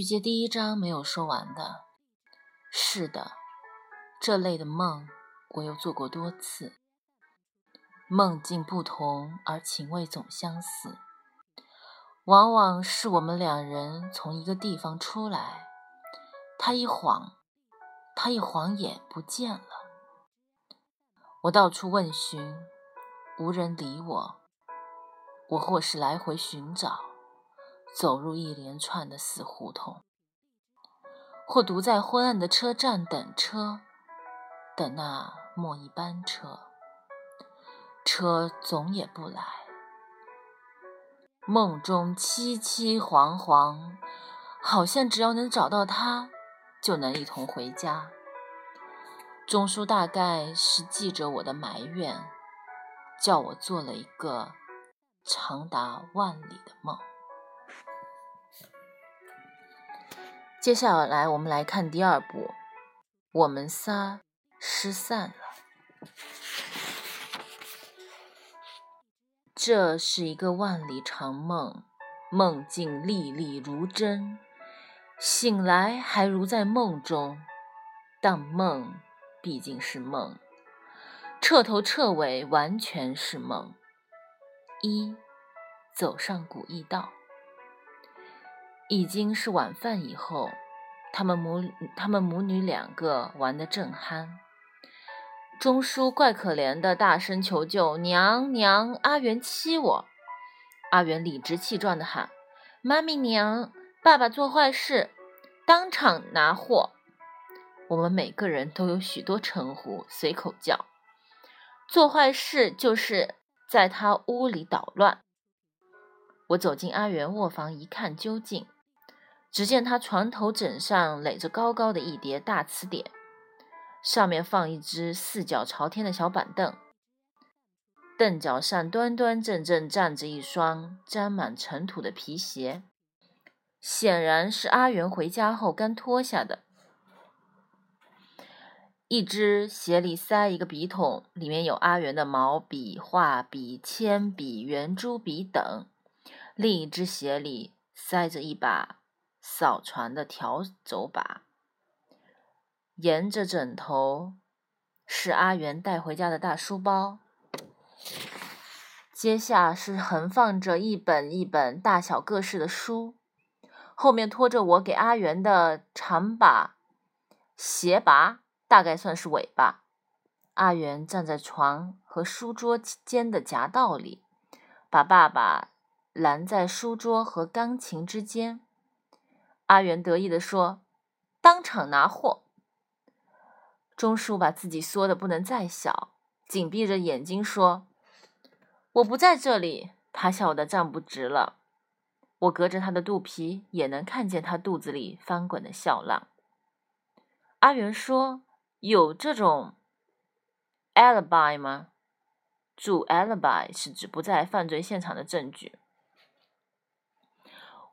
剧接第一章没有说完的。是的，这类的梦我又做过多次。梦境不同，而情味总相似。往往是我们两人从一个地方出来，他一晃，他一晃眼不见了。我到处问询，无人理我。我或是来回寻找，走入一连串的死胡同，或独在昏暗的车站等车，等那末一班车。车总也不来，梦中凄凄惶惶，好像只要能找到他，就能一同回家。钟书大概是记着我的埋怨，叫我做了一个长达万里的梦。接下来，我们来看第二部，我们仨失散了。这是一个万里长梦，梦境历历如真，醒来还如在梦中。但梦毕竟是梦，彻头彻尾完全是梦。一走上古驿道，已经是晚饭以后，他们母他们母女两个玩得正酣。钟叔怪可怜的，大声求救：“娘娘，阿元欺我！”阿元理直气壮的喊：“妈咪娘，爸爸做坏事，当场拿货。”我们每个人都有许多称呼，随口叫。做坏事就是在他屋里捣乱。我走进阿元卧房一看究竟，只见他床头枕上垒着高高的一叠大词典。上面放一只四脚朝天的小板凳，凳脚上端端正正站着一双沾满尘土的皮鞋，显然是阿元回家后刚脱下的。一只鞋里塞一个笔筒，里面有阿元的毛笔、画笔、铅笔、圆珠笔等；另一只鞋里塞着一把扫船的条走把。沿着枕头是阿元带回家的大书包，接下是横放着一本一本大小各式的书，后面拖着我给阿元的长把鞋拔，大概算是尾巴。阿元站在床和书桌间的夹道里，把爸爸拦在书桌和钢琴之间。阿元得意地说：“当场拿货。”钟叔把自己缩得不能再小，紧闭着眼睛说：“我不在这里。”他笑得站不直了。我隔着他的肚皮也能看见他肚子里翻滚的笑浪。阿元说：“有这种 alibi 吗？主 alibi 是指不在犯罪现场的证据。”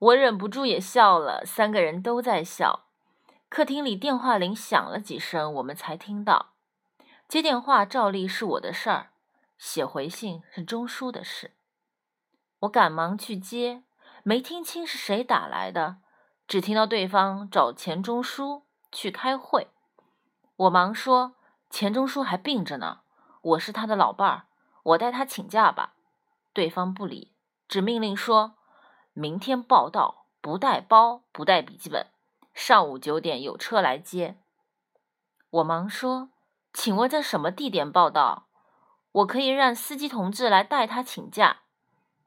我忍不住也笑了，三个人都在笑。客厅里电话铃响了几声，我们才听到。接电话照例是我的事儿，写回信是钟书的事。我赶忙去接，没听清是谁打来的，只听到对方找钱钟书去开会。我忙说：“钱钟书还病着呢，我是他的老伴儿，我代他请假吧。”对方不理，只命令说：“明天报到，不带包，不带笔记本。”上午九点有车来接，我忙说：“请问在什么地点报到？我可以让司机同志来代他请假。”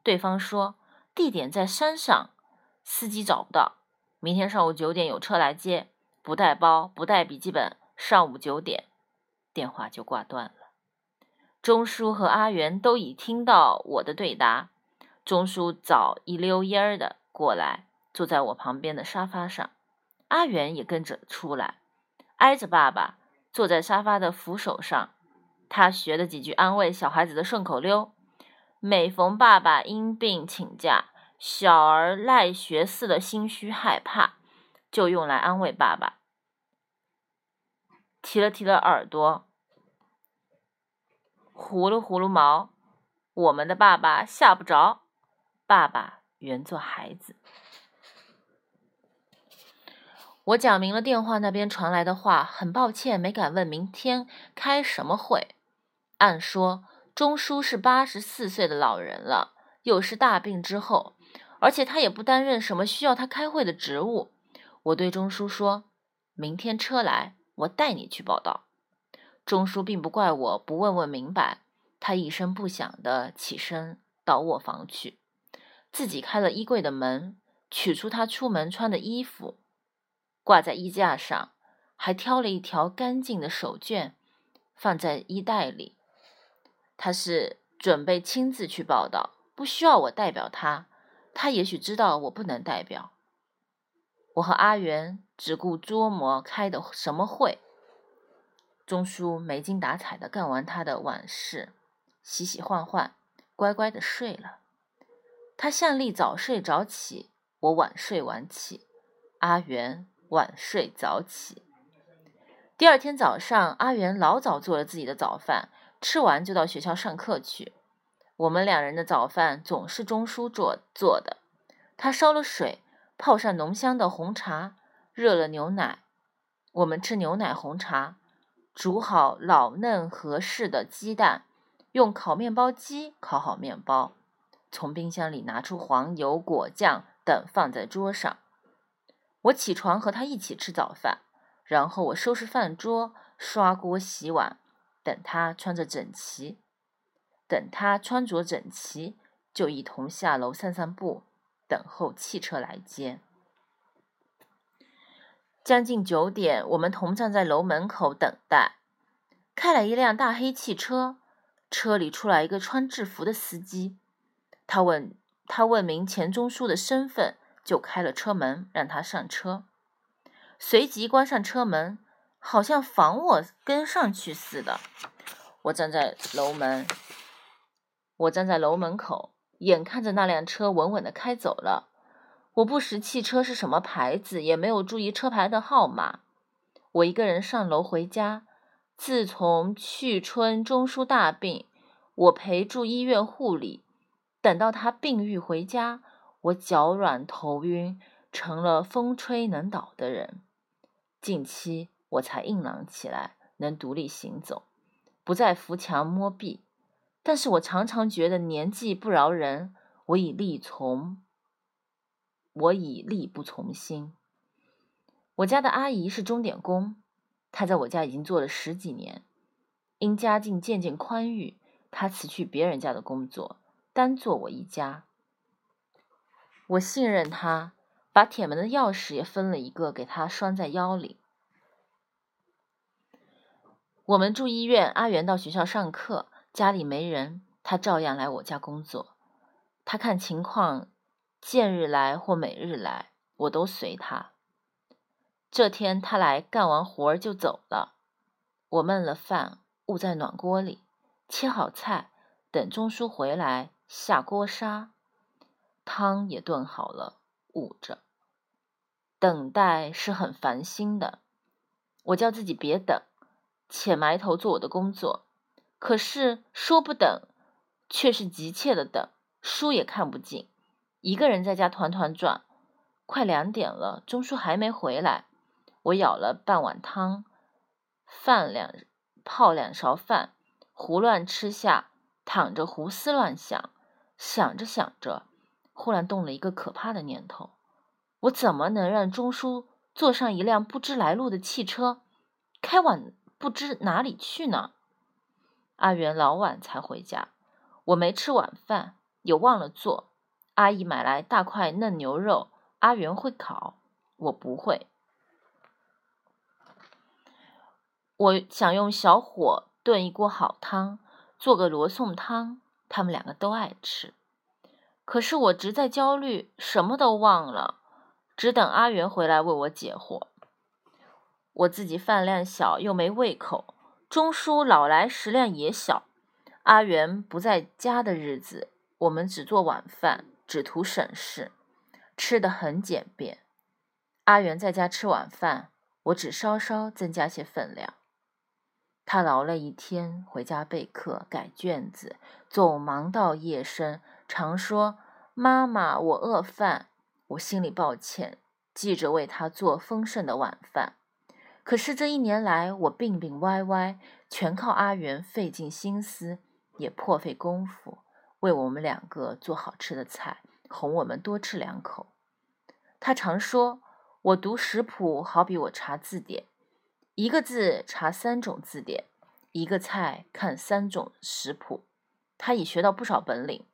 对方说：“地点在山上，司机找不到。明天上午九点有车来接，不带包，不带笔记本。上午九点，电话就挂断了。”钟叔和阿元都已听到我的对答。钟叔早一溜烟儿的过来，坐在我旁边的沙发上。阿元也跟着出来，挨着爸爸坐在沙发的扶手上。他学了几句安慰小孩子的顺口溜：每逢爸爸因病请假，小儿赖学似的心虚害怕，就用来安慰爸爸。提了提了耳朵，糊噜糊噜毛，我们的爸爸吓不着。爸爸原作孩子。我讲明了电话那边传来的话，很抱歉没敢问明天开什么会。按说钟叔是八十四岁的老人了，又是大病之后，而且他也不担任什么需要他开会的职务。我对钟叔说：“明天车来，我带你去报道。”钟叔并不怪我不问问明白，他一声不响地起身到卧房去，自己开了衣柜的门，取出他出门穿的衣服，挂在衣架上，还挑了一条干净的手绢放在衣袋里。他是准备亲自去报道，不需要我代表他。他也许知道我不能代表。我和阿元只顾琢磨开的什么会。钟叔没精打采的干完他的晚事，洗洗换换，乖乖的睡了。他向例早睡早起，我晚睡晚起。阿元晚睡早起。第二天早上，阿元老早做了自己的早饭。吃完就到学校上课去。我们两人的早饭总是钟叔做做的。他烧了水，泡上浓香的红茶，热了牛奶。我们吃牛奶红茶，煮好老嫩合适的鸡蛋，用烤面包机烤好面包，从冰箱里拿出黄油、果酱等放在桌上。我起床和他一起吃早饭，然后我收拾饭桌、刷锅、洗碗。等他穿着整齐，等他穿着整齐，就一同下楼散散步，等候汽车来接。将近九点，我们同站在楼门口等待。开来一辆大黑汽车，车里出来一个穿制服的司机。他问他问明钱钟书的身份，就开了车门让他上车，随即关上车门。好像防我跟上去似的。我站在楼门，我站在楼门口，眼看着那辆车稳稳的开走了。我不识汽车是什么牌子，也没有注意车牌的号码。我一个人上楼回家。自从去春中书大病，我陪住医院护理，等到他病愈回家，我脚软头晕，成了风吹能倒的人。近期。我才硬朗起来，能独立行走，不再扶墙摸壁。但是我常常觉得年纪不饶人，我已力从，我已力不从心。我家的阿姨是钟点工，她在我家已经做了十几年。因家境渐渐宽裕，她辞去别人家的工作，单做我一家。我信任他，把铁门的钥匙也分了一个给他拴在腰里。我们住医院，阿元到学校上课，家里没人，他照样来我家工作。他看情况，见日来或每日来，我都随他。这天他来干完活儿就走了，我焖了饭，焐在暖锅里，切好菜，等钟叔回来下锅杀，汤也炖好了，捂着。等待是很烦心的，我叫自己别等。且埋头做我的工作，可是说不等，却是急切的等，书也看不进，一个人在家团团转。快两点了，钟叔还没回来。我舀了半碗汤，饭两泡两勺饭，胡乱吃下，躺着胡思乱想。想着想着，忽然动了一个可怕的念头：我怎么能让钟叔坐上一辆不知来路的汽车，开往？不知哪里去呢？阿元老晚才回家，我没吃晚饭，也忘了做。阿姨买来大块嫩牛肉，阿元会烤，我不会。我想用小火炖一锅好汤，做个罗宋汤，他们两个都爱吃。可是我直在焦虑，什么都忘了，只等阿元回来为我解惑。我自己饭量小，又没胃口。钟叔老来食量也小。阿元不在家的日子，我们只做晚饭，只图省事，吃得很简便。阿元在家吃晚饭，我只稍稍增加些分量。他劳累一天，回家备课、改卷子，总忙到夜深，常说：“妈妈，我饿饭。”我心里抱歉，记着为他做丰盛的晚饭。可是这一年来，我病病歪歪，全靠阿元费尽心思，也破费功夫，为我们两个做好吃的菜，哄我们多吃两口。他常说，我读食谱好比我查字典，一个字查三种字典，一个菜看三种食谱。他已学到不少本领。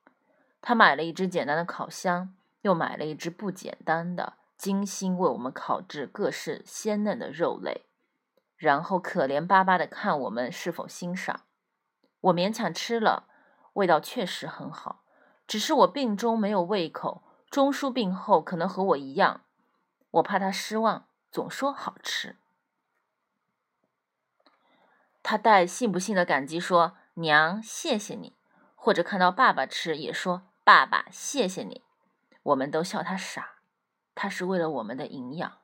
他买了一只简单的烤箱，又买了一只不简单的。精心为我们烤制各式鲜嫩的肉类，然后可怜巴巴地看我们是否欣赏。我勉强吃了，味道确实很好。只是我病中没有胃口，钟叔病后可能和我一样。我怕他失望，总说好吃。他带信不信的感激说：“娘，谢谢你。”或者看到爸爸吃，也说：“爸爸，谢谢你。”我们都笑他傻。他是为了我们的营养，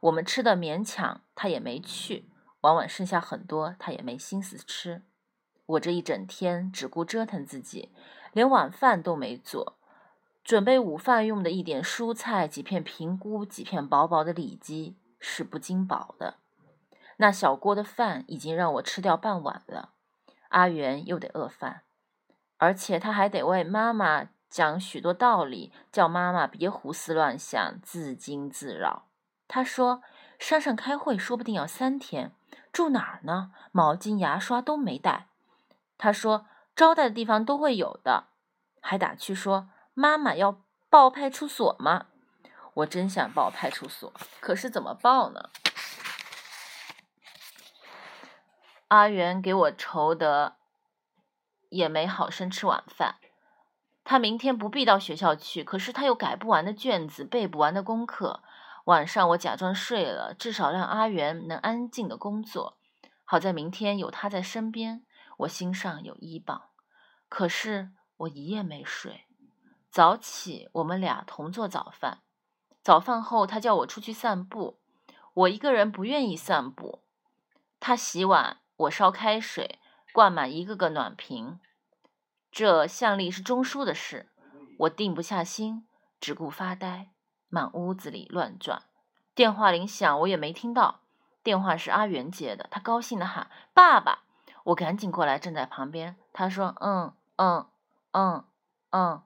我们吃的勉强，他也没去；往往剩下很多，他也没心思吃。我这一整天只顾折腾自己，连晚饭都没做，准备午饭用的一点蔬菜、几片平菇、几片薄薄的里脊是不经饱的。那小锅的饭已经让我吃掉半碗了，阿元又得饿饭，而且他还得为妈妈。讲许多道理，叫妈妈别胡思乱想、自惊自扰。他说：“山上开会，说不定要三天，住哪儿呢？毛巾、牙刷都没带。”他说：“招待的地方都会有的。”还打趣说：“妈妈要报派出所吗？”我真想报派出所，可是怎么报呢？阿元给我愁得也没好生吃晚饭。他明天不必到学校去，可是他有改不完的卷子、背不完的功课。晚上我假装睡了，至少让阿元能安静的工作。好在明天有他在身边，我心上有依傍。可是我一夜没睡。早起，我们俩同做早饭。早饭后，他叫我出去散步。我一个人不愿意散步。他洗碗，我烧开水，灌满一个个暖瓶。这向力是钟书的事，我定不下心，只顾发呆，满屋子里乱转。电话铃响，我也没听到。电话是阿元接的，他高兴地喊：“爸爸！”我赶紧过来，站在旁边。他说：“嗯嗯嗯嗯，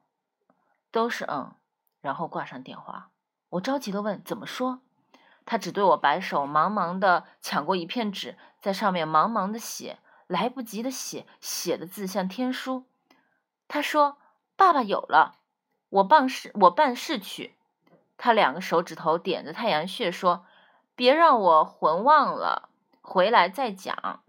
都是嗯。”然后挂上电话。我着急地问：“怎么说？”他只对我摆手，忙忙的抢过一片纸，在上面忙忙的写，来不及的写，写的字像天书。他说：“爸爸有了，我办事我办事去。”他两个手指头点着太阳穴说：“别让我魂忘了，回来再讲。”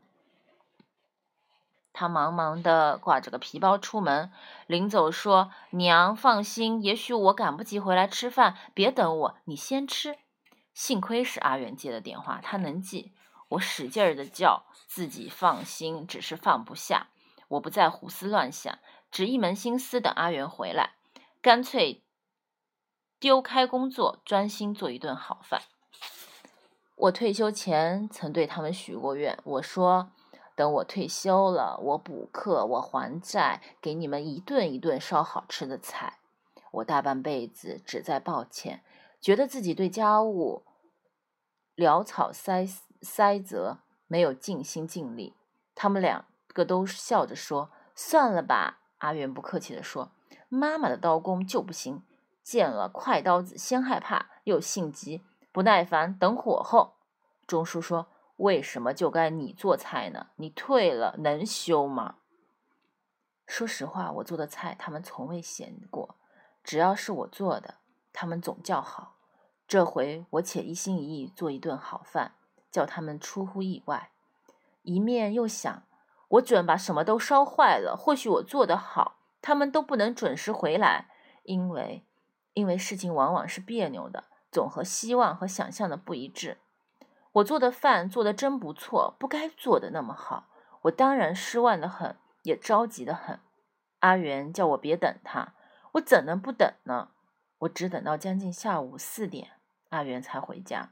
他忙忙的挂着个皮包出门，临走说：“娘放心，也许我赶不及回来吃饭，别等我，你先吃。”幸亏是阿元接的电话，他能记。我使劲儿的叫自己放心，只是放不下。我不再胡思乱想。只一门心思等阿元回来，干脆丢开工作，专心做一顿好饭。我退休前曾对他们许过愿，我说等我退休了，我补课，我还债，给你们一顿一顿烧好吃的菜。我大半辈子只在抱歉，觉得自己对家务潦草塞塞责，没有尽心尽力。他们两个都笑着说：“算了吧。”阿元不客气地说：“妈妈的刀工就不行，见了快刀子先害怕，又性急，不耐烦，等火候。”钟叔说：“为什么就该你做菜呢？你退了能修吗？”说实话，我做的菜他们从未嫌过，只要是我做的，他们总叫好。这回我且一心一意做一顿好饭，叫他们出乎意外。一面又想。我准把什么都烧坏了。或许我做得好，他们都不能准时回来，因为，因为事情往往是别扭的，总和希望和想象的不一致。我做的饭做得真不错，不该做的那么好。我当然失望的很，也着急的很。阿元叫我别等他，我怎能不等呢？我只等到将近下午四点，阿元才回家。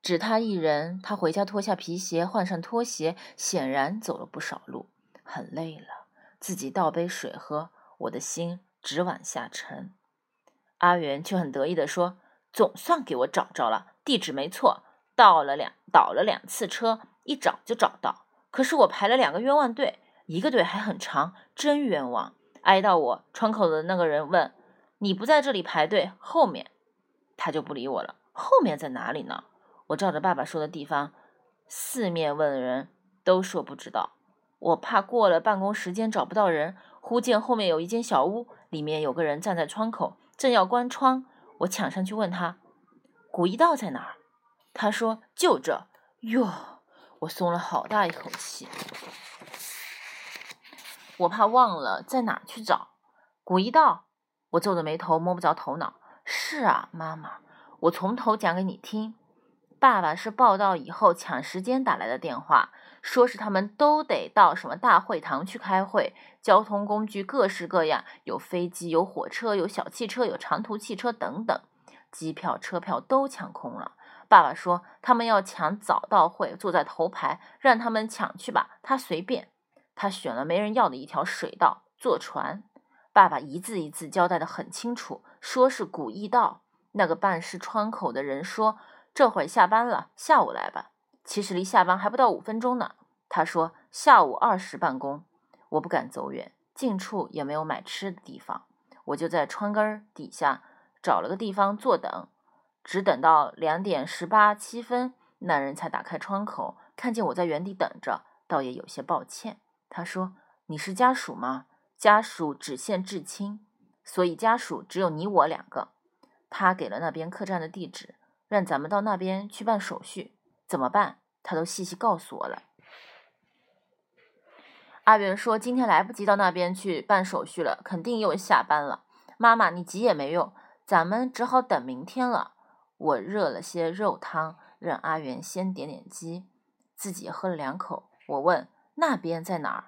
只他一人，他回家脱下皮鞋，换上拖鞋，显然走了不少路，很累了。自己倒杯水喝，我的心直往下沉。阿元却很得意地说：“总算给我找着了，地址没错，倒了两倒了两次车，一找就找到。可是我排了两个冤枉队，一个队还很长，真冤枉。挨到我窗口的那个人问：‘你不在这里排队，后面？’他就不理我了。后面在哪里呢？我照着爸爸说的地方，四面问人，都说不知道。我怕过了办公时间找不到人，忽见后面有一间小屋，里面有个人站在窗口。”正要关窗，我抢上去问他：“古一道在哪儿？”他说：“就这。”哟，我松了好大一口气。我怕忘了在哪去找古一道。我皱着眉头摸不着头脑。是啊，妈妈，我从头讲给你听。爸爸是报道以后抢时间打来的电话，说是他们都得到什么大会堂去开会，交通工具各式各样，有飞机，有火车，有小汽车，有长途汽车等等，机票、车票都抢空了。爸爸说他们要抢早到会，坐在头排，让他们抢去吧，他随便。他选了没人要的一条水道，坐船。爸爸一字一字交代的很清楚，说是古驿道。那个办事窗口的人说。这会儿下班了，下午来吧。其实离下班还不到五分钟呢。他说下午二时办公。我不敢走远，近处也没有买吃的地方，我就在窗根底下找了个地方坐等，只等到两点十八七分，那人才打开窗口，看见我在原地等着，倒也有些抱歉。他说：“你是家属吗？家属只限至亲，所以家属只有你我两个。”他给了那边客栈的地址。让咱们到那边去办手续，怎么办？他都细细告诉我了。阿元说：“今天来不及到那边去办手续了，肯定又下班了。”妈妈，你急也没用，咱们只好等明天了。我热了些肉汤，让阿元先点点鸡，自己喝了两口。我问：“那边在哪儿？”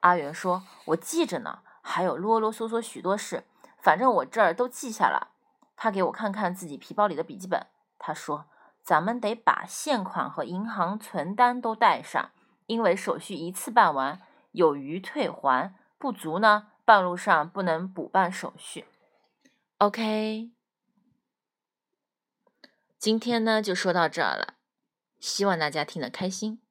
阿元说：“我记着呢，还有啰啰嗦嗦许多事，反正我这儿都记下了。”他给我看看自己皮包里的笔记本。他说：“咱们得把现款和银行存单都带上，因为手续一次办完，有余退还，不足呢，半路上不能补办手续。” OK，今天呢就说到这儿了，希望大家听得开心。